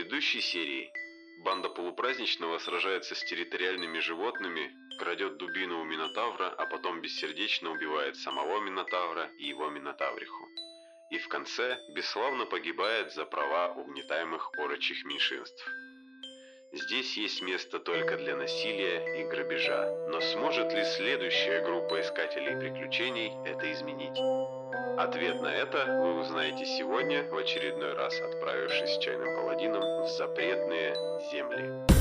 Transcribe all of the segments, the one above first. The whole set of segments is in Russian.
предыдущей серии банда полупраздничного сражается с территориальными животными, крадет дубину у Минотавра, а потом бессердечно убивает самого Минотавра и его Минотавриху. И в конце бесславно погибает за права угнетаемых орочих меньшинств. Здесь есть место только для насилия и грабежа, но сможет ли следующая группа искателей приключений это изменить? Ответ на это вы узнаете сегодня, в очередной раз отправившись с чайным паладином в запретные земли.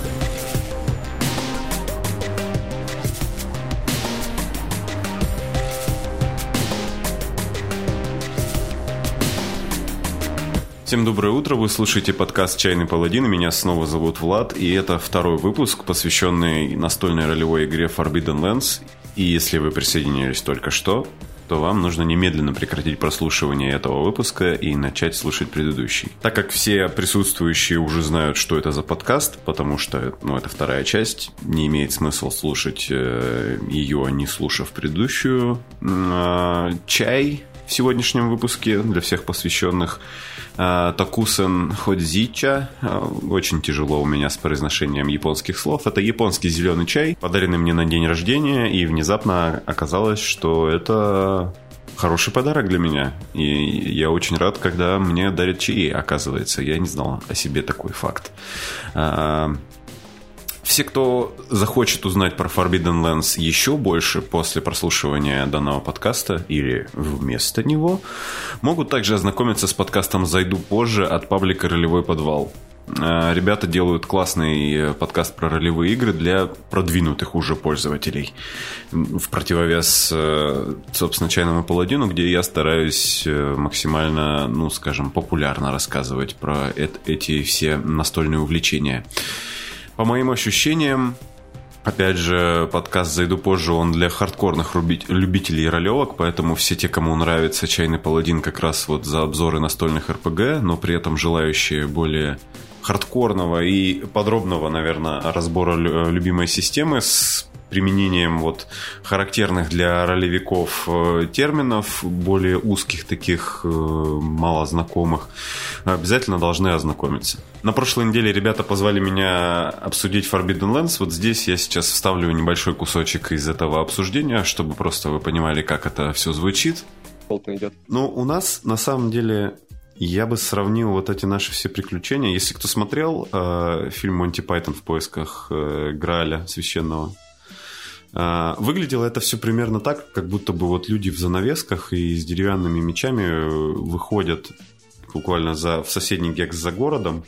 Всем доброе утро, вы слушаете подкаст «Чайный паладин», меня снова зовут Влад, и это второй выпуск, посвященный настольной ролевой игре Forbidden Lands, и если вы присоединились только что, то вам нужно немедленно прекратить прослушивание этого выпуска и начать слушать предыдущий. Так как все присутствующие уже знают, что это за подкаст, потому что, ну, это вторая часть, не имеет смысла слушать э, ее, не слушав предыдущую. Э, чай в сегодняшнем выпуске для всех посвященных а, Такусен Ходзича. А, очень тяжело у меня с произношением японских слов. Это японский зеленый чай, подаренный мне на день рождения, и внезапно оказалось, что это хороший подарок для меня. И я очень рад, когда мне дарят чаи, оказывается. Я не знал о себе такой факт. Все, кто захочет узнать про Forbidden Lands еще больше после прослушивания данного подкаста или вместо него, могут также ознакомиться с подкастом «Зайду позже» от паблика «Ролевой подвал». Э, ребята делают классный э, подкаст про ролевые игры для продвинутых уже пользователей. В противовес, э, собственно, чайному паладину, где я стараюсь максимально, ну, скажем, популярно рассказывать про эти все настольные увлечения. По моим ощущениям, Опять же, подкаст «Зайду позже», он для хардкорных любителей ролевок, поэтому все те, кому нравится «Чайный паладин» как раз вот за обзоры настольных РПГ, но при этом желающие более хардкорного и подробного, наверное, разбора любимой системы с применением вот характерных для ролевиков э, терминов, более узких таких, э, мало знакомых, обязательно должны ознакомиться. На прошлой неделе ребята позвали меня обсудить Forbidden Lands. Вот здесь я сейчас вставлю небольшой кусочек из этого обсуждения, чтобы просто вы понимали, как это все звучит. Идет. Ну, у нас на самом деле я бы сравнил вот эти наши все приключения. Если кто смотрел э, фильм Монти Пайтон в поисках э, Граля священного, выглядело это все примерно так, как будто бы вот люди в занавесках и с деревянными мечами э, выходят буквально за, в соседний гекс за городом.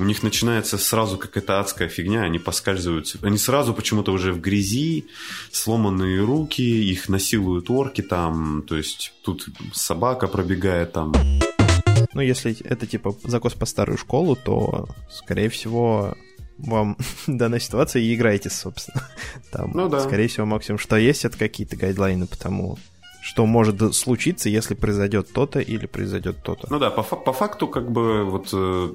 У них начинается сразу какая-то адская фигня, они поскальзываются. Они сразу почему-то уже в грязи, сломанные руки, их насилуют орки там, то есть тут собака пробегает там. Ну, если это типа закос по старую школу, то, скорее всего, вам данная ситуация и играете, собственно. Там, ну, да. скорее всего, максимум, что есть, это какие-то гайдлайны по тому, что может случиться, если произойдет то-то или произойдет то-то. Ну да, по, по факту, как бы, вот э,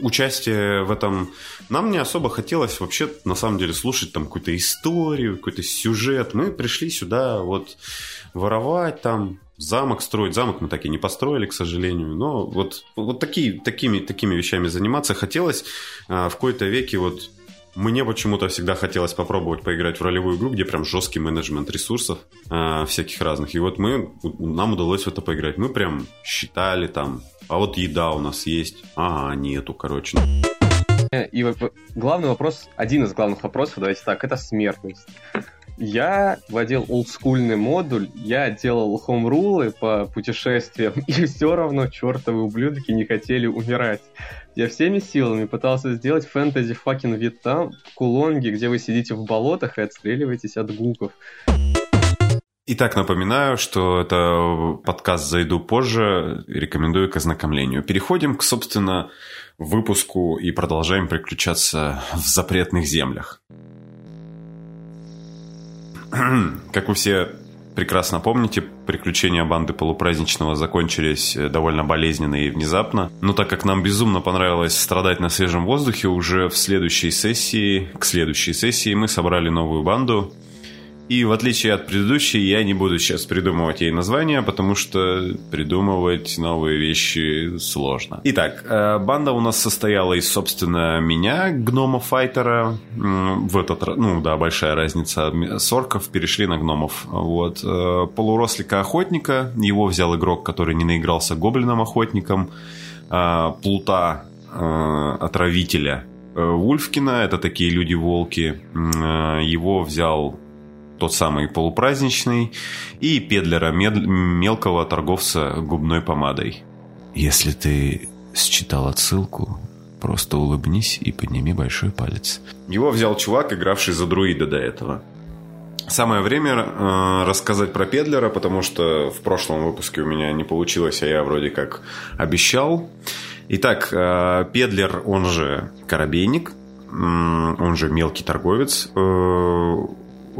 участие в этом... Нам не особо хотелось вообще, на самом деле, слушать там какую-то историю, какой-то сюжет. Мы пришли сюда вот воровать там, замок строить. Замок мы так и не построили, к сожалению. Но вот, вот такие, такими, такими вещами заниматься хотелось. А, в какой-то веке вот мне почему-то всегда хотелось попробовать поиграть в ролевую игру, где прям жесткий менеджмент ресурсов э, всяких разных. И вот мы, нам удалось в это поиграть. Мы прям считали там, а вот еда у нас есть, ага, нету, короче. И главный вопрос, один из главных вопросов, давайте так, это смертность. Я вводил олдскульный модуль, я делал хомрулы по путешествиям, и все равно чертовы ублюдки не хотели умирать. Я всеми силами пытался сделать фэнтези факин Вьетнам в Кулонге, где вы сидите в болотах и отстреливаетесь от гуков. Итак, напоминаю, что это подкаст «Зайду позже», рекомендую к ознакомлению. Переходим к, собственно, выпуску и продолжаем приключаться в запретных землях. Как вы все прекрасно помните, приключения банды полупраздничного закончились э, довольно болезненно и внезапно. Но так как нам безумно понравилось страдать на свежем воздухе, уже в следующей сессии, к следующей сессии мы собрали новую банду И в отличие от предыдущей, я не буду сейчас придумывать ей название, потому что придумывать новые вещи сложно. Итак, э, банда у нас состояла из, собственно, меня, гнома-файтера. В этот раз, ну да, большая разница. С орков перешли на гномов. Вот. Э, полурослика-охотника. Его взял игрок, который не наигрался гоблином-охотником. Э, плута отравителя Вульфкина, это такие люди-волки. Его взял тот самый полупраздничный, и педлера мелкого торговца губной помадой. Если ты считал отсылку, просто улыбнись и подними большой палец. Его взял чувак, игравший за друида до этого. Самое время э, рассказать про Педлера, потому что в прошлом выпуске у меня не получилось, а я вроде как обещал. Итак, э, Педлер, он же Коробейник, он же мелкий торговец, э,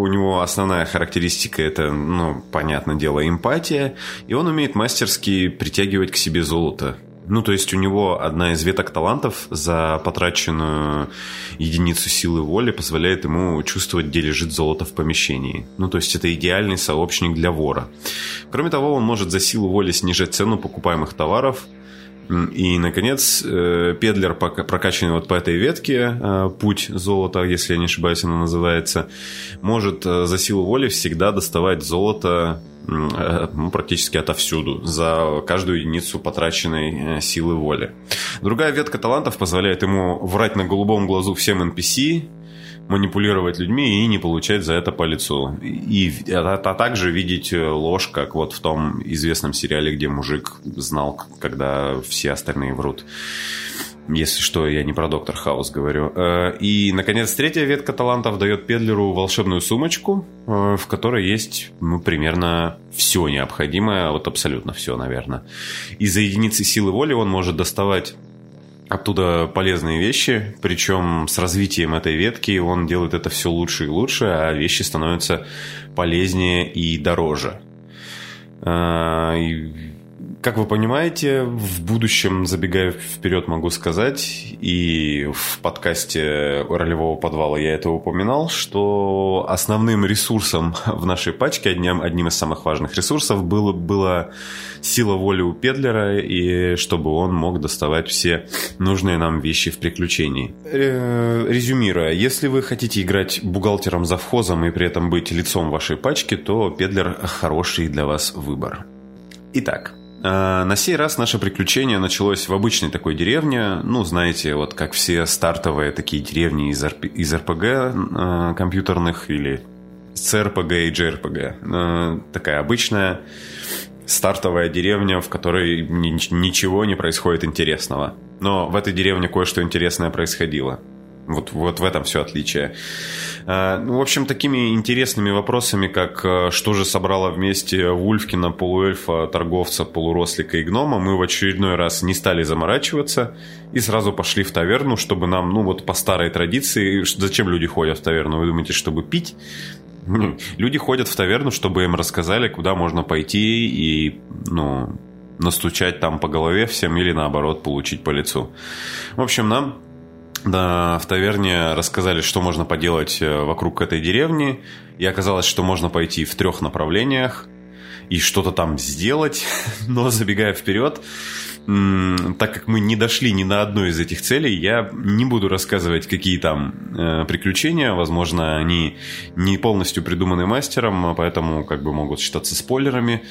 у него основная характеристика это, ну, понятное дело, эмпатия, и он умеет мастерски притягивать к себе золото. Ну, то есть у него одна из веток талантов за потраченную единицу силы воли позволяет ему чувствовать, где лежит золото в помещении. Ну, то есть это идеальный сообщник для вора. Кроме того, он может за силу воли снижать цену покупаемых товаров – и, наконец, э, педлер, прокачанный вот по этой ветке, э, путь золота, если я не ошибаюсь, она называется, может э, за силу воли всегда доставать золото ну, практически отовсюду, за каждую единицу потраченной силы воли. Другая ветка талантов позволяет ему врать на голубом глазу всем NPC, манипулировать людьми и не получать за это по лицу. И, а, а также видеть э, ложь, как вот в том известном сериале, где мужик знал, когда все остальные врут. Если что, я не про Доктор Хаус говорю. Э, и, наконец, третья ветка талантов дает Педлеру волшебную сумочку, э, в которой есть, ну, примерно все необходимое, вот абсолютно все, наверное. И за единицы силы воли он может доставать оттуда полезные вещи, причем с развитием этой ветки он делает это все лучше и лучше, а вещи становятся полезнее и дороже. А, как вы понимаете, в будущем, забегая вперед, могу сказать, и в подкасте ролевого подвала я это упоминал, что основным ресурсом в нашей пачке, одним, одним из самых важных ресурсов, было, была сила воли у Педлера, и чтобы он мог доставать все нужные нам вещи в приключении. Э, резюмируя, если вы хотите играть бухгалтером завхозом и при этом быть лицом вашей пачки, то Педлер хороший для вас выбор. Итак, на сей раз наше приключение началось в обычной такой деревне. Ну, знаете, вот как все стартовые такие деревни из, РП, из РПГ э, компьютерных или ЦРПГ и JRPG. Э, такая обычная стартовая деревня, в которой ни, ничего не происходит интересного. Но в этой деревне кое-что интересное происходило. Вот, вот в этом все отличие. А, ну, в общем, такими интересными вопросами, как а, что же собрало вместе Вульфкина, полуэльфа, торговца, полурослика и гнома, мы в очередной раз не стали заморачиваться и сразу пошли в таверну, чтобы нам, ну вот по старой традиции, зачем люди ходят в таверну? Вы думаете, чтобы пить? Люди ходят в таверну, чтобы им рассказали, куда можно пойти и, ну, настучать там по голове всем или наоборот получить по лицу. В общем, нам да, в таверне рассказали, что можно поделать э, вокруг этой деревни. И оказалось, что можно пойти в трех направлениях и что-то там сделать. Но забегая вперед, так как мы не дошли ни на одну из этих целей, я не буду рассказывать, какие там э, приключения. Возможно, они не полностью придуманы мастером, поэтому как бы могут считаться спойлерами.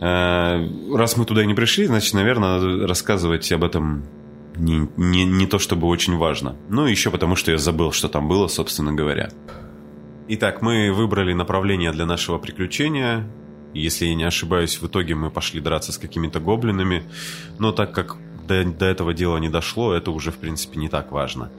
Э, раз мы туда не пришли, значит, наверное, рассказывать об этом не, не, не то чтобы очень важно. Ну, еще потому, что я забыл, что там было, собственно говоря. Итак, мы выбрали направление для нашего приключения. Если я не ошибаюсь, в итоге мы пошли драться с какими-то гоблинами. Но так как до, до этого дела не дошло, это уже, в принципе, не так важно.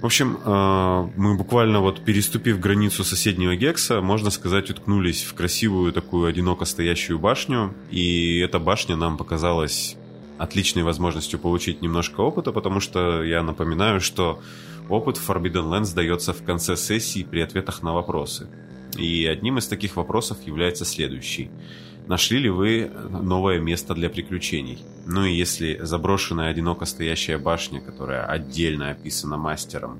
В общем, э, мы буквально вот переступив границу соседнего Гекса, можно сказать, уткнулись в красивую такую одиноко стоящую башню. И эта башня нам показалась отличной возможностью получить немножко опыта, потому что я напоминаю, что опыт в Forbidden Lands дается в конце сессии при ответах на вопросы. И одним из таких вопросов является следующий. Нашли ли вы новое место для приключений? Ну и если заброшенная одиноко стоящая башня, которая отдельно описана мастером,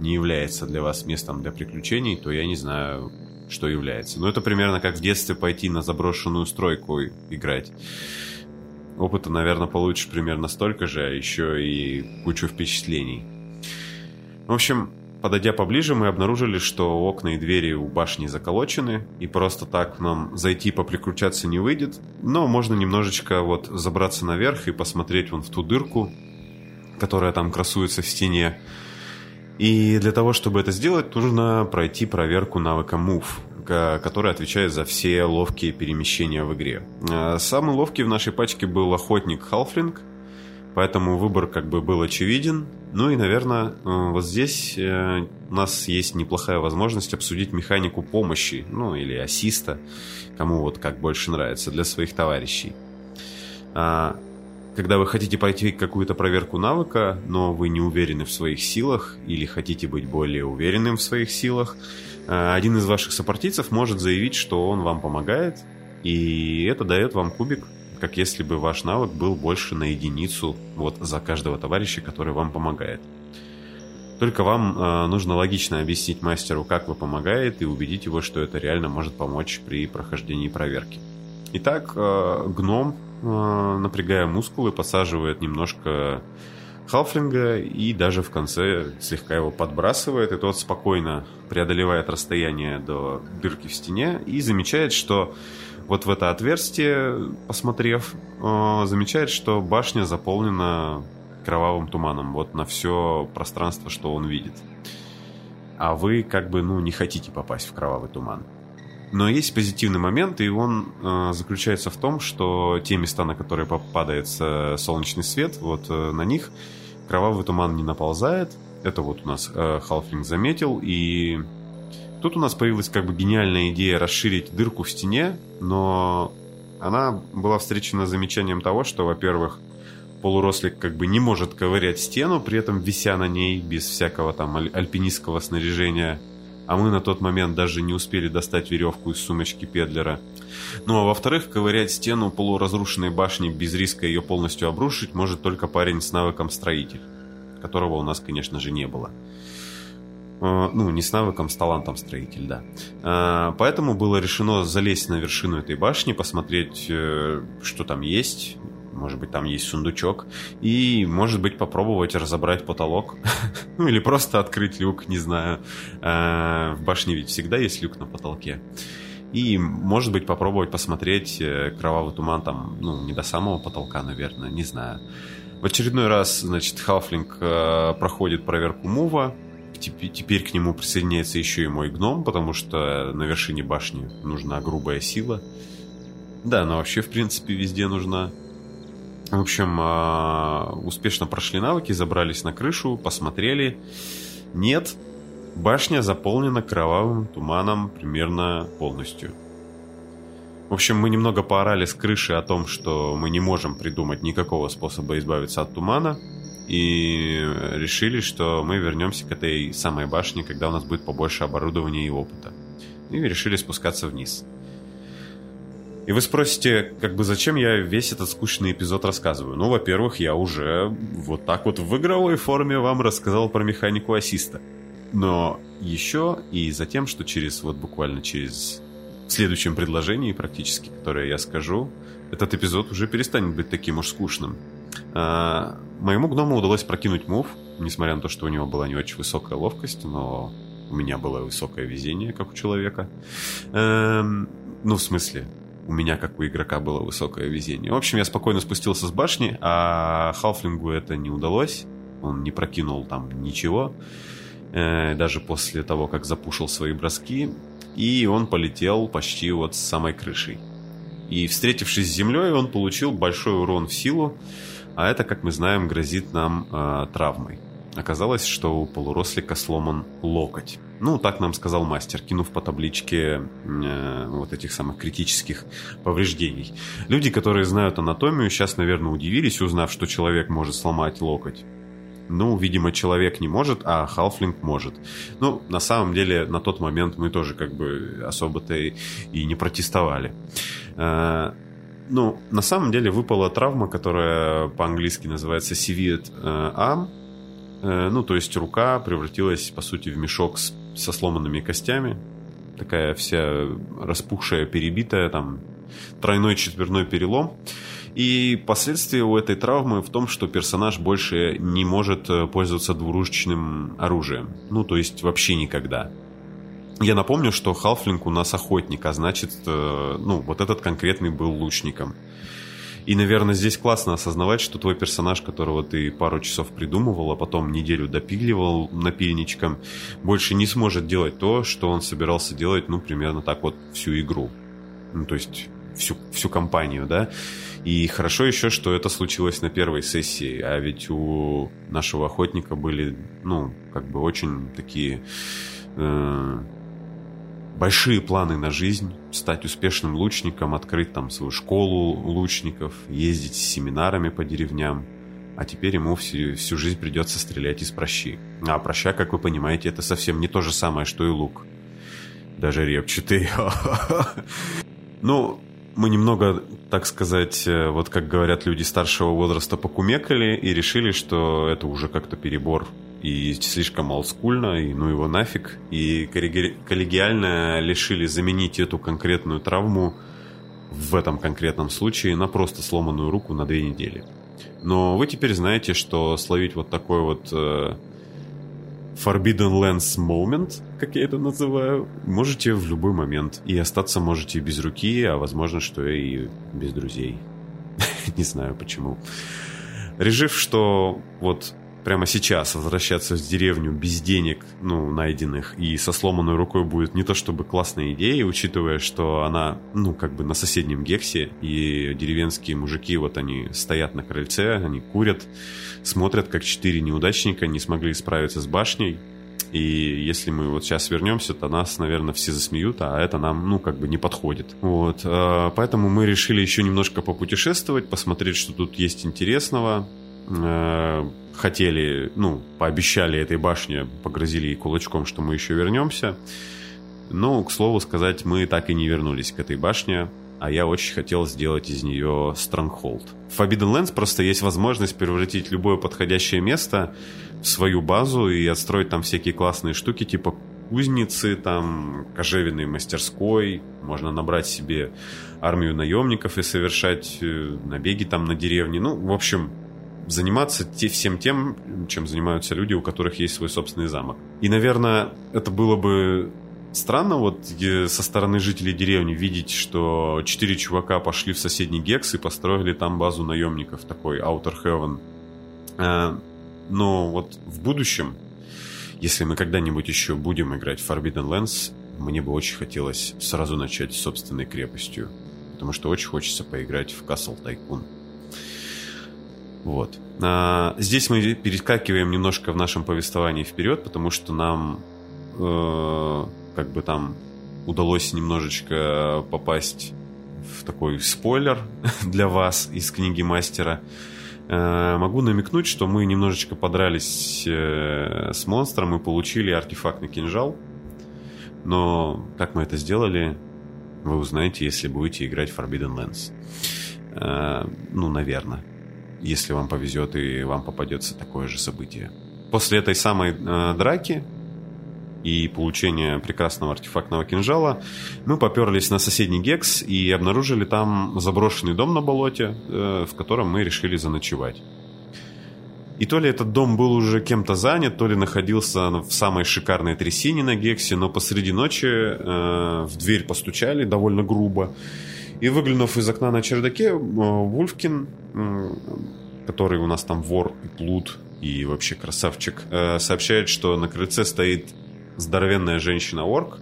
не является для вас местом для приключений, то я не знаю, что является. Но это примерно как в детстве пойти на заброшенную стройку играть. Опыта, наверное, получишь примерно столько же, а еще и кучу впечатлений. В общем, подойдя поближе, мы обнаружили, что окна и двери у башни заколочены, и просто так нам зайти поприкручаться не выйдет. Но можно немножечко вот забраться наверх и посмотреть вон в ту дырку, которая там красуется в стене. И для того, чтобы это сделать, нужно пройти проверку навыка Move, который отвечает за все ловкие перемещения в игре. Э, самый ловкий в нашей пачке был охотник Халфлинг, поэтому выбор как бы был очевиден. Ну и, наверное, э, вот здесь э, у нас есть неплохая возможность обсудить механику помощи, ну или ассиста, кому вот как больше нравится, для своих товарищей. Когда вы хотите пройти какую-то проверку навыка, но вы не уверены в своих силах или хотите быть более уверенным в своих силах, э, один из ваших сопартийцев может заявить, что он вам помогает, и это дает вам кубик, как если бы ваш навык был больше на единицу вот за каждого товарища, который вам помогает. Только вам э, нужно логично объяснить мастеру, как вы помогает, и убедить его, что это реально может помочь при прохождении проверки. Итак, э, гном напрягая мускулы, посаживает немножко халфлинга и даже в конце слегка его подбрасывает, и тот спокойно преодолевает расстояние до дырки в стене и замечает, что вот в это отверстие, посмотрев, э, замечает, что башня заполнена кровавым туманом, вот на все пространство, что он видит. А вы как бы, ну, не хотите попасть в кровавый туман. Но есть позитивный момент, и он э, заключается в том, что те места, на которые попадает э, солнечный свет, вот э, на них кровавый туман не наползает. Это вот у нас э, Халфлинг заметил, и тут у нас появилась как бы гениальная идея расширить дырку в стене, но она была встречена замечанием того, что, во-первых, полурослик как бы не может ковырять стену, при этом вися на ней без всякого там альпинистского снаряжения – а мы на тот момент даже не успели достать веревку из сумочки Педлера. Ну а во-вторых, ковырять стену полуразрушенной башни без риска ее полностью обрушить может только парень с навыком строитель, которого у нас, конечно же, не было. Э, ну, не с навыком, с талантом строитель, да. Э, поэтому было решено залезть на вершину этой башни, посмотреть, э, что там есть, может быть, там есть сундучок. И, может быть, попробовать разобрать потолок. ну, или просто открыть люк, не знаю. Э, в башне ведь всегда есть люк на потолке. И, может быть, попробовать посмотреть э, кровавый туман там, ну, не до самого потолка, наверное, не знаю. В очередной раз, значит, Халфлинг э, проходит проверку мува. Теперь, к нему присоединяется еще и мой гном, потому что на вершине башни нужна грубая сила. Да, но вообще, в принципе, везде нужна. В общем, а, успешно прошли навыки, забрались на крышу, посмотрели. Нет, башня заполнена кровавым туманом примерно полностью. В общем, мы немного поорали с крыши о том, что мы не можем придумать никакого способа избавиться от тумана. И решили, что мы вернемся к этой самой башне, когда у нас будет побольше оборудования и опыта. И решили спускаться вниз. И вы спросите, как бы зачем я весь этот скучный эпизод рассказываю? Ну, во-первых, я уже вот так вот в игровой форме вам рассказал про механику ассиста. Но еще и за тем, что через вот буквально через в следующем предложении практически, которое я скажу, этот эпизод уже перестанет быть таким уж скучным. А, моему гному удалось прокинуть мув, несмотря на то, что у него была не очень высокая ловкость, но у меня было высокое везение, как у человека. Эм, ну, в смысле, у меня, как у игрока, было высокое везение. В общем, я спокойно спустился с башни, а Халфлингу это не удалось. Он не прокинул там ничего, э, даже после того, как запушил свои броски. И он полетел почти вот с самой крышей. И встретившись с землей, он получил большой урон в силу, а это, как мы знаем, грозит нам э, травмой. Оказалось, что у полурослика сломан локоть. Ну, так нам сказал мастер, кинув по табличке э, вот этих самых критических повреждений. Люди, которые знают анатомию, сейчас, наверное, удивились, узнав, что человек может сломать локоть. Ну, видимо, человек не может, а Халфлинг может. Ну, на самом деле, на тот момент мы тоже как бы особо-то и не протестовали. Э, ну, на самом деле выпала травма, которая по-английски называется severed э, arm, Э, ну, то есть рука превратилась, по сути, в мешок с, со сломанными костями. такая вся распухшая, перебитая, там тройной четверной перелом. И последствия у этой травмы в том, что персонаж больше не может э, пользоваться двуручным оружием. Ну, то есть вообще никогда. Я напомню, что Халфлинг у нас охотник, а значит, э, ну, вот этот конкретный был лучником. И, наверное, здесь классно осознавать, что твой персонаж, которого ты пару часов придумывал, а потом неделю допиливал напильничком, больше не сможет делать то, что он собирался делать, ну, примерно так вот всю игру. Ну, то есть всю, всю компанию, да. И хорошо еще, что это случилось на первой сессии, а ведь у нашего охотника были, ну, как бы очень такие э, большие планы на жизнь, стать успешным лучником, открыть там свою школу лучников, ездить с семинарами по деревням. А теперь ему всю, всю жизнь придется стрелять из прощи. А проща, как вы понимаете, это совсем не то же самое, что и лук. Даже репчатый. Ну, мы немного, так сказать, э, вот как говорят люди старшего возраста, покумекали и решили, что это уже как-то перебор и слишком олдскульно, и ну его нафиг. И коллегиально решили заменить эту конкретную травму в этом конкретном случае на просто сломанную руку на две недели. Но вы теперь знаете, что словить вот такой вот э, Forbidden Lens Moment, как я это называю, можете в любой момент. И остаться можете без руки, а возможно, что и без друзей. Не знаю почему. Решив, что вот прямо сейчас возвращаться в деревню без денег, ну, найденных, и со сломанной рукой будет не то чтобы классная идея, учитывая, что она, ну, как бы на соседнем гексе, и деревенские мужики, вот они стоят на крыльце, они курят, смотрят, как четыре неудачника не смогли справиться с башней, и если мы вот сейчас вернемся, то нас, наверное, все засмеют, а это нам, ну, как бы не подходит. Вот. Э, поэтому мы решили еще немножко попутешествовать, посмотреть, что тут есть интересного. Э, хотели, ну, пообещали этой башне, погрозили ей кулачком, что мы еще вернемся. Но, к слову сказать, мы так и не вернулись к этой башне, а я очень хотел сделать из нее Stronghold. В Forbidden Lands просто есть возможность превратить любое подходящее место в свою базу и отстроить там всякие классные штуки, типа кузницы, там, кожевенной мастерской, можно набрать себе армию наемников и совершать э, набеги там на деревни. Ну, в общем, заниматься те, всем тем, чем занимаются люди, у которых есть свой собственный замок. И, наверное, это было бы странно вот со стороны жителей деревни видеть, что четыре чувака пошли в соседний Гекс и построили там базу наемников, такой Outer Heaven. А, но вот в будущем, если мы когда-нибудь еще будем играть в Forbidden Lands, мне бы очень хотелось сразу начать с собственной крепостью. Потому что очень хочется поиграть в Castle Tycoon. Вот. А, здесь мы перескакиваем немножко в нашем повествовании вперед, потому что нам э, как бы там удалось немножечко попасть в такой спойлер для вас из книги мастера. Э, могу намекнуть, что мы немножечко подрались э, с монстром и получили артефактный кинжал. Но как мы это сделали, вы узнаете, если будете играть в Forbidden Lands. Э, ну, наверное если вам повезет и вам попадется такое же событие. После этой самой э, драки и получения прекрасного артефактного кинжала, мы поперлись на соседний Гекс и обнаружили там заброшенный дом на болоте, э, в котором мы решили заночевать. И то ли этот дом был уже кем-то занят, то ли находился в самой шикарной трясине на Гексе, но посреди ночи э, в дверь постучали довольно грубо. И выглянув из окна на чердаке, э, Вульфкин, который у нас там вор и плут, и вообще красавчик, э, сообщает, что на крыльце стоит здоровенная женщина-орк,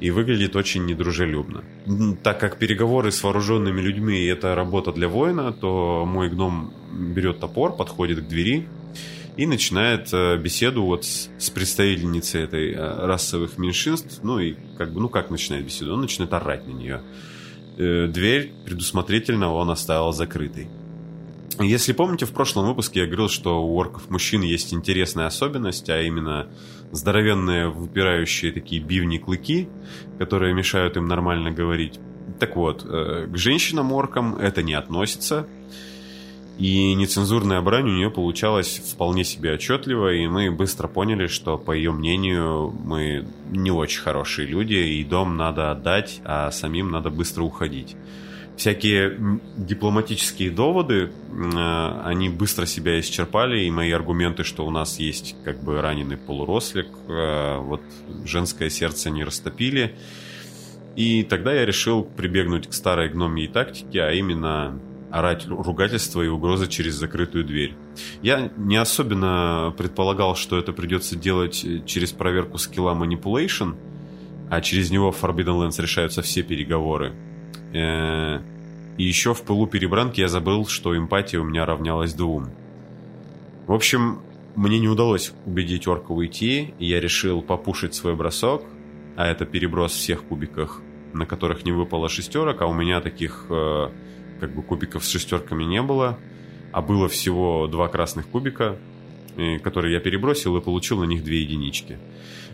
и выглядит очень недружелюбно. Так как переговоры с вооруженными людьми – это работа для воина, то мой гном берет топор, подходит к двери и начинает э, беседу вот с, с представительницей этой расовых меньшинств. Ну и как бы, ну как начинает беседу? Он начинает орать на нее э, дверь предусмотрительно он оставил закрытой. Если помните, в прошлом выпуске я говорил, что у орков мужчин есть интересная особенность, а именно здоровенные выпирающие такие бивни-клыки, которые мешают им нормально говорить. Так вот, э, к женщинам-оркам это не относится. И нецензурная брань у нее получалась вполне себе отчетливо, и мы быстро поняли, что, по ее мнению, мы не очень хорошие люди, и дом надо отдать, а самим надо быстро уходить. Всякие дипломатические доводы, э, они быстро себя исчерпали, и мои аргументы, что у нас есть как бы раненый полурослик, э, вот женское сердце не растопили. И тогда я решил прибегнуть к старой гномьей тактике, а именно орать ругательства и угрозы через закрытую дверь. Я не особенно предполагал, что это придется делать через проверку скилла Manipulation, а через него в Forbidden Lands решаются все переговоры. Э, и еще в пылу перебранки я забыл, что эмпатия у меня равнялась двум. В общем, мне не удалось убедить орка уйти, и я решил попушить свой бросок, а это переброс всех кубиках, на которых не выпало шестерок, а у меня таких э, как бы кубиков с шестерками не было, а было всего два красных кубика, которые я перебросил и получил на них две единички.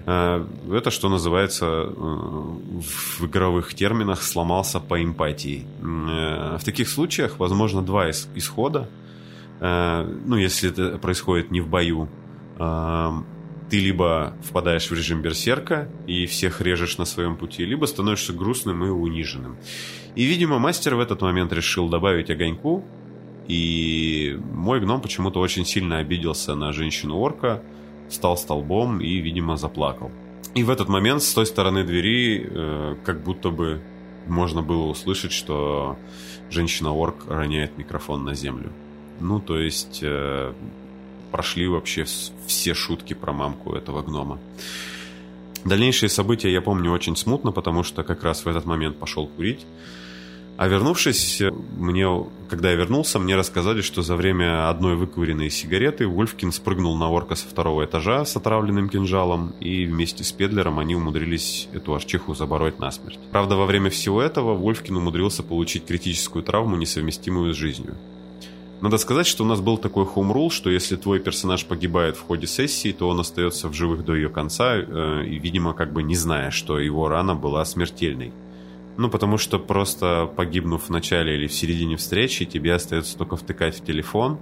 Э, это, что называется, э, в игровых терминах сломался по эмпатии. Э, в таких случаях возможно два исхода. Ну, если это происходит не в бою, ты либо впадаешь в режим берсерка и всех режешь на своем пути, либо становишься грустным и униженным. И, видимо, мастер в этот момент решил добавить огоньку, и мой гном почему-то очень сильно обиделся на женщину-орка, стал столбом и, видимо, заплакал. И в этот момент с той стороны двери э, как будто бы можно было услышать, что женщина-орк роняет микрофон на землю. Ну, то есть э, прошли вообще все шутки про мамку этого гнома. Дальнейшие события я помню очень смутно, потому что как раз в этот момент пошел курить. А вернувшись, мне, когда я вернулся, мне рассказали, что за время одной выкуренной сигареты Вульфкин спрыгнул на орка со второго этажа с отравленным кинжалом, и вместе с Педлером они умудрились эту арчиху забороть насмерть. Правда, во время всего этого Вульфкин умудрился получить критическую травму, несовместимую с жизнью. Надо сказать, что у нас был такой хоум-рул, что если твой персонаж погибает в ходе сессии, то он остается в живых до ее конца, э, и, видимо, как бы не зная, что его рана была смертельной. Ну, потому что просто погибнув в начале или в середине встречи, тебе остается только втыкать в телефон,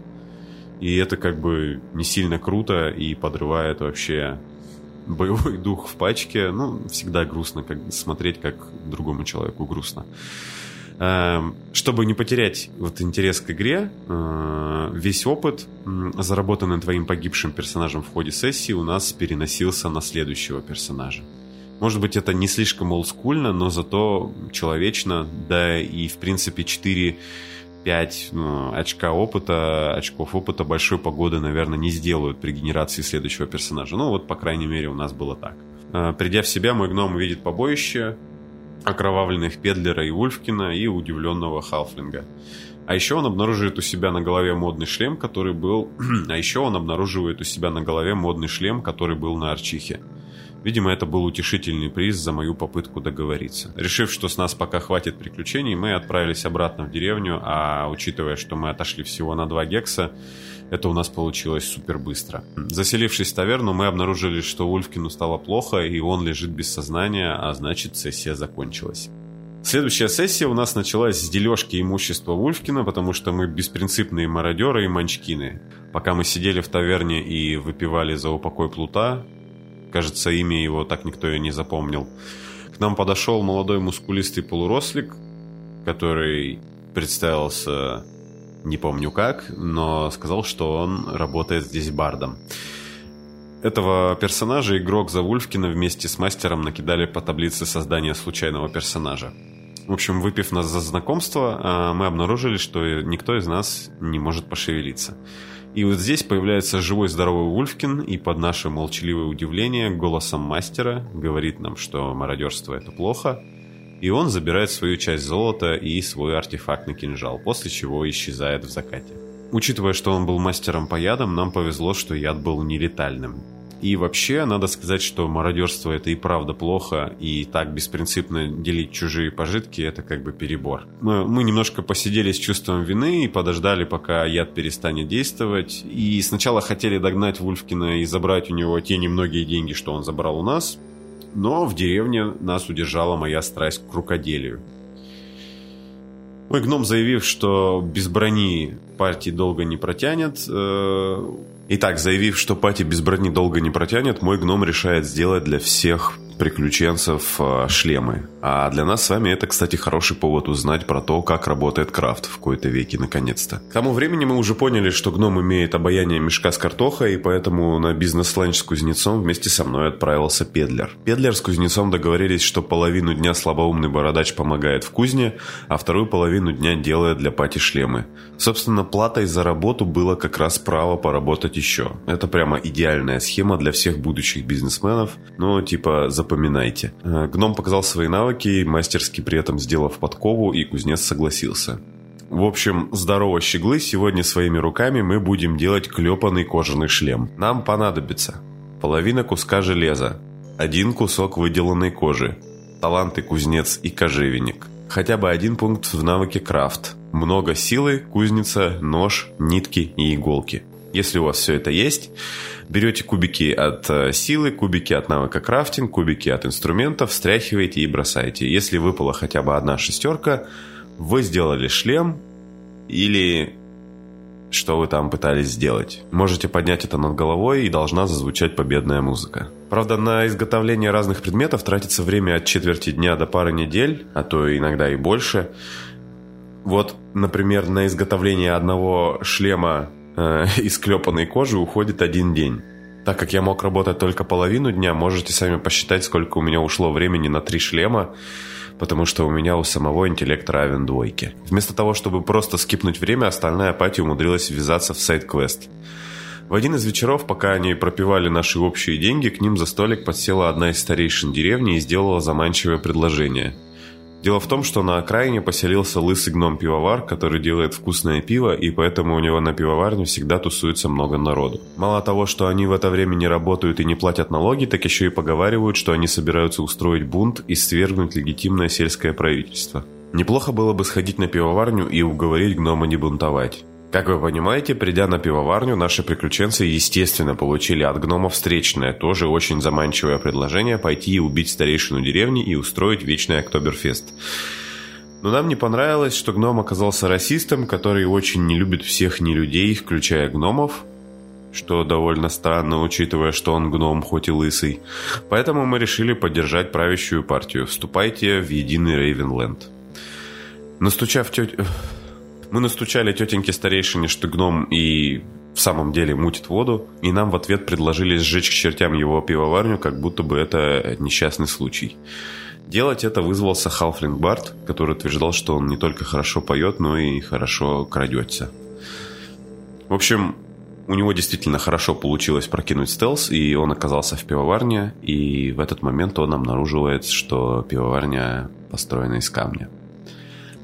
и это как бы не сильно круто и подрывает вообще боевой дух в пачке. Ну, всегда грустно как смотреть, как другому человеку грустно. Эм, чтобы не потерять вот интерес к игре, э, весь опыт, заработанный твоим погибшим персонажем в ходе сессии, у нас переносился на следующего персонажа. Может быть, это не слишком олдскульно, но зато человечно, да и, в принципе, 4 5 ну, очка опыта, очков опыта большой погоды, наверное, не сделают при генерации следующего персонажа. Ну, вот, по крайней мере, у нас было так. Э, придя в себя, мой гном увидит побоище, окровавленных Педлера и Ульфкина и удивленного Халфлинга. А еще он обнаруживает у себя на голове модный шлем, который был... а еще он обнаруживает у себя на голове модный шлем, который был на Арчихе. Видимо, это был утешительный приз за мою попытку договориться. Решив, что с нас пока хватит приключений, мы отправились обратно в деревню, а учитывая, что мы отошли всего на два гекса, это у нас получилось супер быстро. Заселившись в таверну, мы обнаружили, что Ульфкину стало плохо, и он лежит без сознания, а значит сессия закончилась. Следующая сессия у нас началась с дележки имущества Вульфкина, потому что мы беспринципные мародеры и манчкины. Пока мы сидели в таверне и выпивали за упокой плута, Кажется, имя его так никто и не запомнил. К нам подошел молодой мускулистый полурослик, который представился не помню как, но сказал, что он работает здесь бардом. Этого персонажа игрок Завульфкина вместе с мастером накидали по таблице создания случайного персонажа. В общем, выпив нас за знакомство, а, мы обнаружили, что никто из нас не может пошевелиться. И вот здесь появляется живой здоровый Ульфкин, и под наше молчаливое удивление голосом мастера говорит нам, что мародерство это плохо, и он забирает свою часть золота и свой артефактный кинжал, после чего исчезает в закате. Учитывая, что он был мастером по ядам, нам повезло, что яд был нелетальным. И вообще, надо сказать, что мародерство это и правда плохо, и так беспринципно делить чужие пожитки это как бы перебор. Мы, мы немножко посидели с чувством вины и подождали, пока яд перестанет действовать. И сначала хотели догнать Вульфкина и забрать у него те немногие деньги, что он забрал у нас. Но в деревне нас удержала моя страсть к рукоделию. Мой гном, заявив, что без брони партии долго не протянет, э... Итак, заявив, что пати без брони долго не протянет, мой гном решает сделать для всех приключенцев э, шлемы. А для нас с вами это, кстати, хороший повод узнать про то, как работает крафт в какой-то веке, наконец-то. К тому времени мы уже поняли, что гном имеет обаяние мешка с картохой, и поэтому на бизнес-ланч с кузнецом вместе со мной отправился Педлер. Педлер с кузнецом договорились, что половину дня слабоумный бородач помогает в кузне, а вторую половину дня делает для пати шлемы. Собственно, платой за работу было как раз право поработать еще. Это прямо идеальная схема для всех будущих бизнесменов, но типа за запоминайте. Э, гном показал свои навыки, мастерски при этом сделав подкову, и кузнец согласился. В общем, здорово, щеглы, сегодня своими руками мы будем делать клепанный кожаный шлем. Нам понадобится половина куска железа, один кусок выделанной кожи, таланты кузнец и кожевенник, хотя бы один пункт в навыке крафт, много силы, кузница, нож, нитки и иголки. Если у вас все это есть, берете кубики от э, силы, кубики от навыка крафтинг, кубики от инструментов, встряхиваете и бросаете. Если выпала хотя бы одна шестерка, вы сделали шлем или что вы там пытались сделать. Можете поднять это над головой и должна зазвучать победная музыка. Правда, на изготовление разных предметов тратится время от четверти дня до пары недель, а то иногда и больше. Вот, например, на изготовление одного шлема э, из клепанной кожи уходит один день. Так как я мог работать только половину дня, можете сами посчитать, сколько у меня ушло времени на три шлема, потому что у меня у самого интеллект равен двойке. Вместо того, чтобы просто скипнуть время, остальная апатия умудрилась ввязаться в сайт-квест. В один из вечеров, пока они пропивали наши общие деньги, к ним за столик подсела одна из старейшин деревни и сделала заманчивое предложение – Дело в том, что на окраине поселился лысый гном-пивовар, который делает вкусное пиво, и поэтому у него на пивоварне всегда тусуется много народу. Мало того, что они в это время не работают и не платят налоги, так еще и поговаривают, что они собираются устроить бунт и свергнуть легитимное сельское правительство. Неплохо было бы сходить на пивоварню и уговорить гнома не бунтовать. Как вы понимаете, придя на пивоварню, наши приключенцы, естественно, получили от гнома встречное, тоже очень заманчивое предложение пойти и убить старейшину деревни и устроить вечный Октоберфест. Но нам не понравилось, что гном оказался расистом, который очень не любит всех нелюдей, включая гномов, что довольно странно, учитывая, что он гном, хоть и лысый. Поэтому мы решили поддержать правящую партию. Вступайте в единый Рейвенленд. Настучав теть... Мы настучали тетеньке старейшине, что гном и в самом деле мутит воду, и нам в ответ предложили сжечь к чертям его пивоварню, как будто бы это несчастный случай. Делать это вызвался Халфлинг Барт, который утверждал, что он не только хорошо поет, но и хорошо крадется. В общем, у него действительно хорошо получилось прокинуть стелс, и он оказался в пивоварне, и в этот момент он обнаруживает, что пивоварня построена из камня,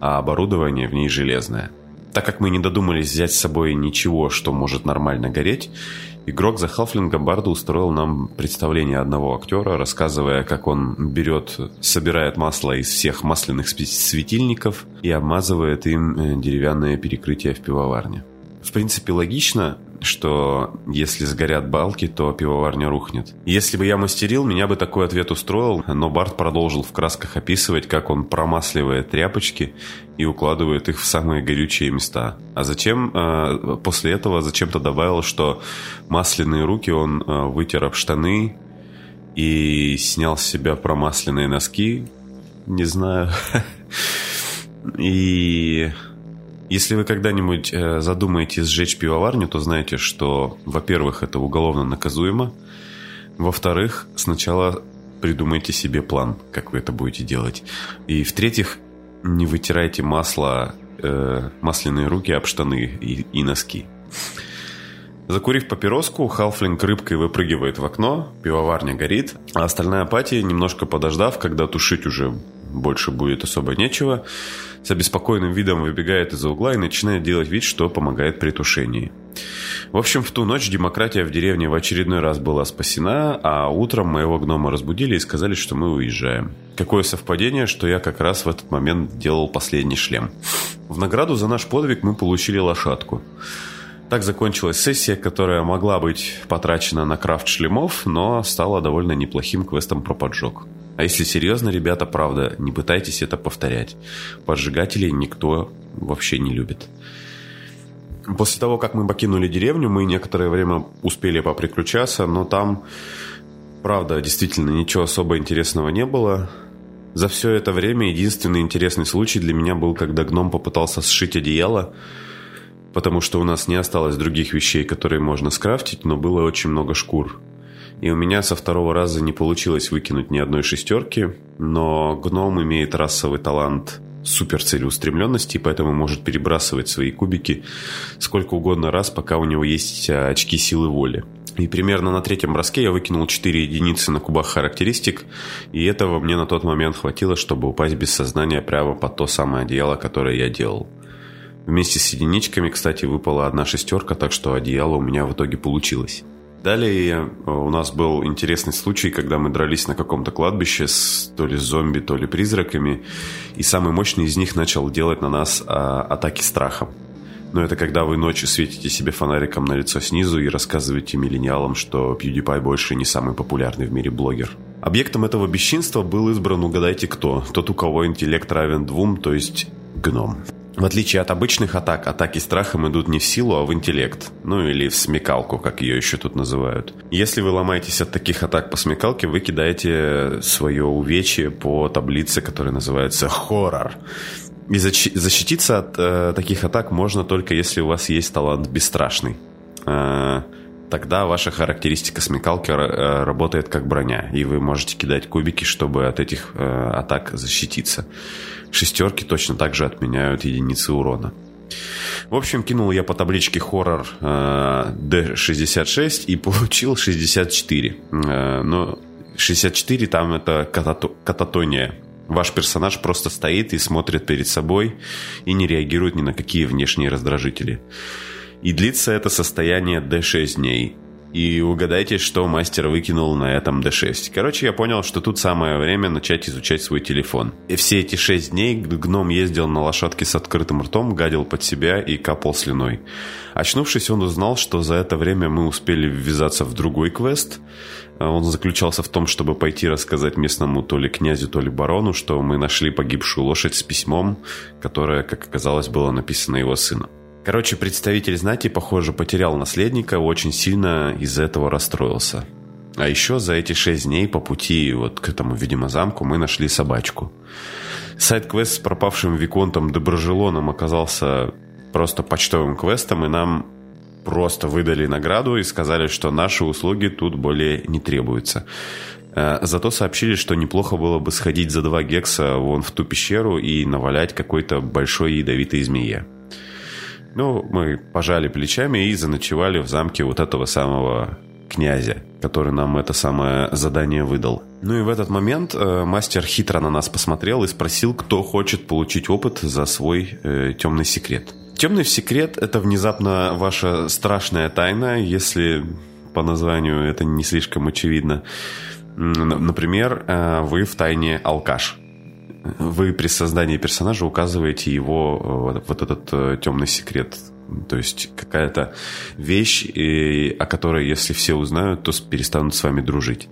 а оборудование в ней железное. Так как мы не додумались взять с собой ничего, что может нормально гореть, игрок за Халфлинга Барда устроил нам представление одного актера, рассказывая, как он берет, собирает масло из всех масляных светильников и обмазывает им э, деревянное перекрытие в пивоварне. В принципе, логично, что если сгорят балки, то пивоварня рухнет. Если бы я мастерил, меня бы такой ответ устроил, но Барт продолжил в красках описывать, как он промасливает тряпочки и укладывает их в самые горючие места. А затем, э, после этого зачем-то добавил, что масляные руки он э, вытер об штаны и снял с себя промасленные носки. Не знаю. И если вы когда-нибудь э, задумаете сжечь пивоварню, то знаете, что, во-первых, это уголовно наказуемо. Во-вторых, сначала придумайте себе план, как вы это будете делать. И в-третьих, не вытирайте масло, э, масляные руки об штаны и, и носки. Закурив папироску, Халфлинг рыбкой выпрыгивает в окно, пивоварня горит, а остальная апатия, немножко подождав, когда тушить уже больше будет особо нечего, с обеспокоенным видом выбегает из-за угла и начинает делать вид, что помогает при тушении. В общем, в ту ночь демократия в деревне в очередной раз была спасена, а утром моего гнома разбудили и сказали, что мы уезжаем. Какое совпадение, что я как раз в этот момент делал последний шлем. В награду за наш подвиг мы получили лошадку. Так закончилась сессия, которая могла быть потрачена на крафт шлемов, но стала довольно неплохим квестом про поджог. А если серьезно, ребята, правда, не пытайтесь это повторять. Поджигателей никто вообще не любит. После того, как мы покинули деревню, мы некоторое время успели поприключаться, но там, правда, действительно ничего особо интересного не было. За все это время единственный интересный случай для меня был, когда гном попытался сшить одеяло, потому что у нас не осталось других вещей, которые можно скрафтить, но было очень много шкур. И у меня со второго раза не получилось выкинуть ни одной шестерки, но гном имеет расовый талант супер целеустремленности, поэтому может перебрасывать свои кубики сколько угодно раз, пока у него есть а, очки силы воли. И примерно на третьем броске я выкинул 4 единицы на кубах характеристик, и этого мне на тот момент хватило, чтобы упасть без сознания прямо под то самое одеяло, которое я делал. Вместе с единичками, кстати, выпала одна шестерка, так что одеяло у меня в итоге получилось. Далее э, у нас был интересный случай, когда мы дрались на каком-то кладбище с то ли зомби, то ли призраками, и самый мощный из них начал делать на нас а, атаки страхом. Но это когда вы ночью светите себе фонариком на лицо снизу и рассказываете миллениалам, что PewDiePie больше не самый популярный в мире блогер. Объектом этого бесчинства был избран, угадайте кто, тот, у кого интеллект равен двум, то есть гном. В отличие от обычных атак, атаки страхом идут не в силу, а в интеллект. Ну или в смекалку, как ее еще тут называют. Если вы ломаетесь от таких атак по смекалке, вы кидаете свое увечье по таблице, которая называется хоррор. И защититься от э, таких атак можно только если у вас есть талант бесстрашный. Э, тогда ваша характеристика смекалки э, работает как броня, и вы можете кидать кубики, чтобы от этих э, атак защититься. Шестерки точно так же отменяют единицы урона. В общем, кинул я по табличке хоррор э, D66 и получил 64. Э, но 64 там это катато- кататония. Ваш персонаж просто стоит и смотрит перед собой и не реагирует ни на какие внешние раздражители. И длится это состояние D6 дней. И угадайте, что мастер выкинул на этом D6. Короче, я понял, что тут самое время начать изучать свой телефон. И все эти 6 дней гном ездил на лошадке с открытым ртом, гадил под себя и капал слюной. Очнувшись, он узнал, что за это время мы успели ввязаться в другой квест. Он заключался в том, чтобы пойти рассказать местному то ли князю, то ли барону, что мы нашли погибшую лошадь с письмом, которое, как оказалось, было написано его сыном. Короче, представитель знати, похоже, потерял наследника, очень сильно из-за этого расстроился. А еще за эти шесть дней по пути вот к этому, видимо, замку мы нашли собачку. Сайт-квест с пропавшим Виконтом Доброжелоном оказался просто почтовым квестом, и нам просто выдали награду и сказали, что наши услуги тут более не требуются. Э, зато сообщили, что неплохо было бы сходить за два гекса вон в ту пещеру и навалять какой-то большой ядовитой змее. Ну, мы пожали плечами и заночевали в замке вот этого самого князя, который нам это самое задание выдал. Ну и в этот момент э, мастер хитро на нас посмотрел и спросил, кто хочет получить опыт за свой э, темный секрет. Темный секрет – это внезапно ваша страшная тайна, если по названию это не слишком очевидно. Например, э, вы в тайне алкаш – вы при создании персонажа указываете его э, вот этот э, темный секрет. То есть какая-то вещь, о которой, если все узнают, то перестанут с вами дружить.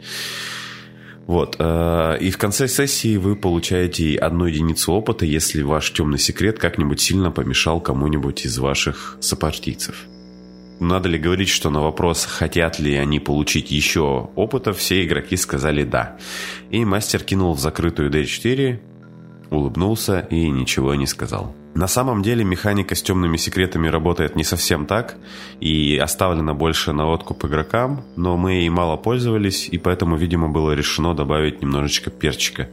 Вот. Э, и в конце сессии вы получаете одну единицу опыта, если ваш темный секрет как-нибудь сильно помешал кому-нибудь из ваших сопартийцев. Надо ли говорить, что на вопрос, хотят ли они получить еще опыта, все игроки сказали «да». И мастер кинул в закрытую D4 улыбнулся и ничего не сказал. На самом деле механика с темными секретами работает не совсем так и оставлена больше на откуп игрокам, но мы ей мало пользовались, и поэтому, видимо, было решено добавить немножечко перчика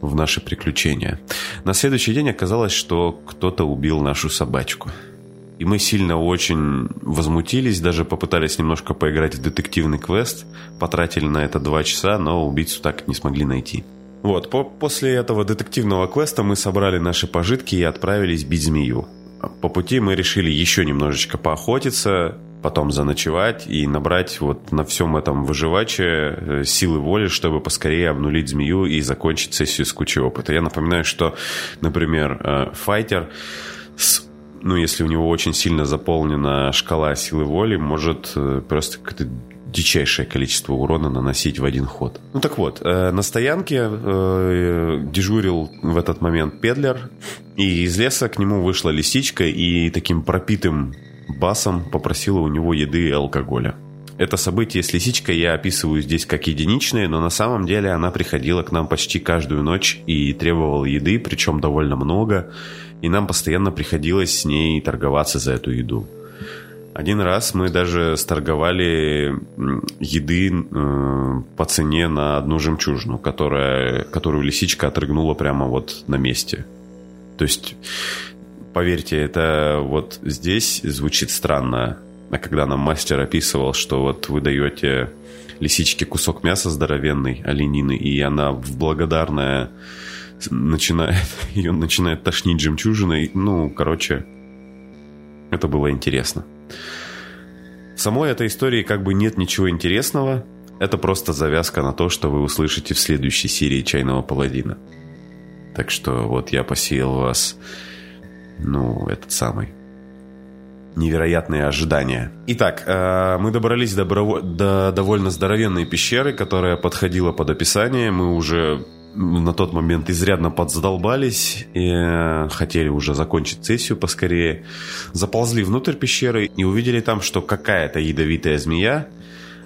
в наши приключения. На следующий день оказалось, что кто-то убил нашу собачку. И мы сильно очень возмутились, даже попытались немножко поиграть в детективный квест, потратили на это два часа, но убийцу так не смогли найти. Вот, по после этого детективного квеста мы собрали наши пожитки и отправились бить змею. По пути мы решили еще немножечко поохотиться, потом заночевать и набрать вот на всем этом выживаче э, силы воли, чтобы поскорее обнулить змею и закончить сессию с кучей опыта. Я напоминаю, что, например, э, файтер с ну, если у него очень сильно заполнена шкала силы воли, может э, просто дичайшее количество урона наносить в один ход. Ну так вот, э, на стоянке э, дежурил в этот момент педлер, и из леса к нему вышла лисичка и таким пропитым басом попросила у него еды и алкоголя. Это событие с лисичкой я описываю здесь как единичное, но на самом деле она приходила к нам почти каждую ночь и требовала еды, причем довольно много, и нам постоянно приходилось с ней торговаться за эту еду. Один раз мы даже сторговали еды э, по цене на одну жемчужину, которая, которую лисичка отрыгнула прямо вот на месте. То есть, поверьте, это вот здесь звучит странно. А когда нам мастер описывал, что вот вы даете лисичке кусок мяса здоровенный, оленины, и она в благодарное начинает, ее начинает тошнить жемчужиной. Ну, короче, это было интересно. В самой этой истории как бы нет ничего интересного. Это просто завязка на то, что вы услышите в следующей серии «Чайного паладина». Так что вот я посеял вас, ну, этот самый невероятные ожидания. Итак, э, мы добрались до, до довольно здоровенной пещеры, которая подходила под описание. Мы уже на тот момент изрядно подзадолбались и э, хотели уже закончить сессию поскорее. Заползли внутрь пещеры и увидели там, что какая-то ядовитая змея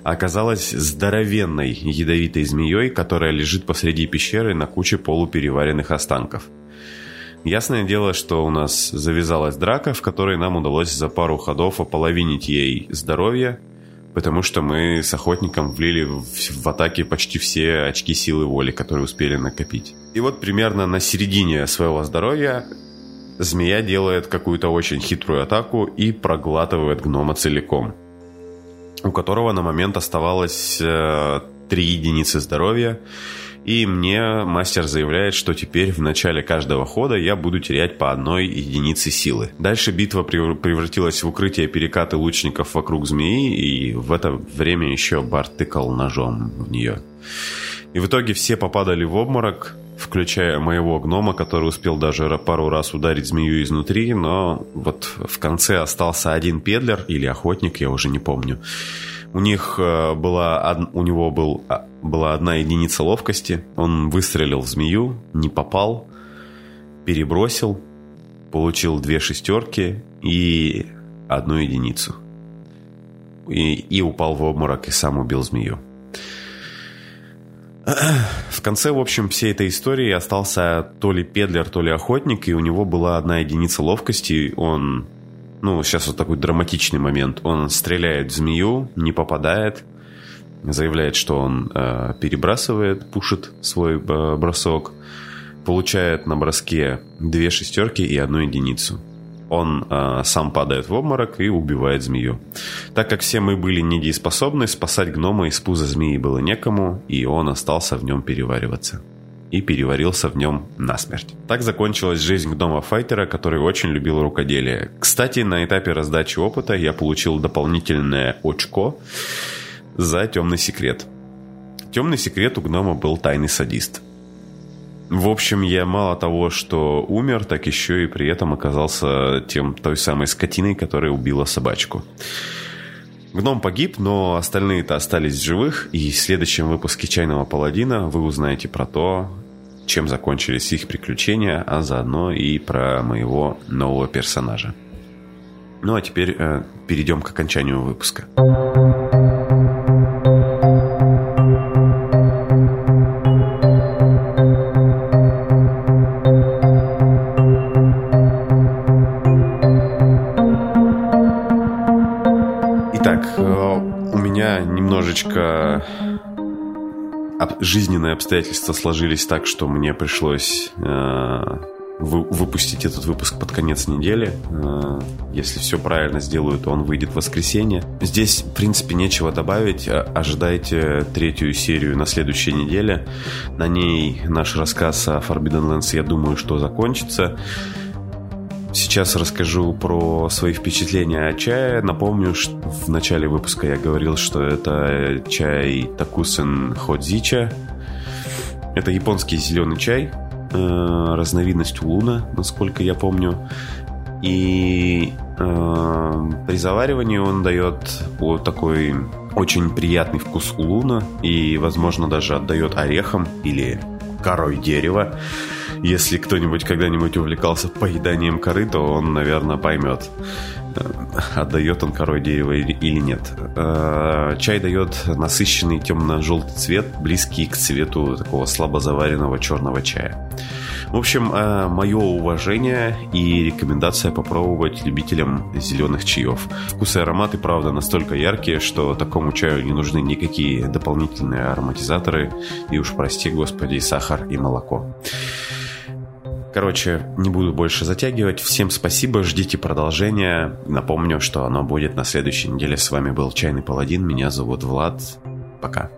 оказалась здоровенной ядовитой змеей, которая лежит посреди пещеры на куче полупереваренных останков. Ясное дело, что у нас завязалась драка, в которой нам удалось за пару ходов ополовинить ей здоровье – потому что мы с охотником влили в, в атаке почти все очки силы воли, которые успели накопить. И вот примерно на середине своего здоровья змея делает какую-то очень хитрую атаку и проглатывает гнома целиком, у которого на момент оставалось э, 3 единицы здоровья, и мне мастер заявляет, что теперь в начале каждого хода я буду терять по одной единице силы. Дальше битва превратилась в укрытие перекаты лучников вокруг змеи, и в это время еще Барт тыкал ножом в нее. И в итоге все попадали в обморок, включая моего гнома, который успел даже пару раз ударить змею изнутри, но вот в конце остался один педлер или охотник, я уже не помню. У них э, была, у него был, а, была одна единица ловкости. Он выстрелил в змею, не попал, перебросил, получил две шестерки и одну единицу. И, и упал в обморок и сам убил змею. В конце, в общем, всей этой истории остался то ли педлер, то ли охотник, и у него была одна единица ловкости. Он ну, сейчас вот такой драматичный момент. Он стреляет в змею, не попадает, заявляет, что он э, перебрасывает, пушит свой э, бросок, получает на броске две шестерки и одну единицу. Он э, сам падает в обморок и убивает змею. Так как все мы были недееспособны, спасать гнома из пуза змеи было некому, и он остался в нем перевариваться и переварился в нем насмерть. Так закончилась жизнь гнома Файтера, который очень любил рукоделие. Кстати, на этапе раздачи опыта я получил дополнительное очко за темный секрет. Темный секрет у гнома был тайный садист. В общем, я мало того, что умер, так еще и при этом оказался тем той самой скотиной, которая убила собачку. Гном погиб, но остальные-то остались живых, и в следующем выпуске «Чайного паладина» вы узнаете про то, чем закончились их приключения, а заодно и про моего нового персонажа. Ну а теперь э, перейдем к окончанию выпуска. Жизненные обстоятельства сложились так, что мне пришлось э, вы, выпустить этот выпуск под конец недели. Э, если все правильно сделаю, то он выйдет в воскресенье. Здесь, в принципе, нечего добавить. Э, ожидайте третью серию на следующей неделе. На ней наш рассказ о Forbidden Lands, я думаю, что закончится. Сейчас расскажу про свои впечатления о чае. Напомню, что в начале выпуска я говорил, что это чай Такусен Ходзича. Это японский зеленый чай, э, разновидность улуна, насколько я помню. И э, при заваривании он дает вот такой Очень приятный вкус улуна и, возможно, даже отдает орехом или корой дерева. Если кто-нибудь когда-нибудь увлекался поеданием коры, то он, наверное, поймет, э, отдает он корой дерева или нет. Э, чай дает насыщенный темно-желтый цвет, близкий к цвету такого слабо заваренного черного чая. В общем, э, мое уважение и рекомендация попробовать любителям зеленых чаев. Вкусы и ароматы, правда, настолько яркие, что такому чаю не нужны никакие дополнительные ароматизаторы и уж прости, господи, сахар и молоко. Короче, не буду больше затягивать. Всем спасибо, ждите продолжения. Напомню, что оно будет на следующей неделе. С вами был Чайный Паладин. Меня зовут Влад. Пока.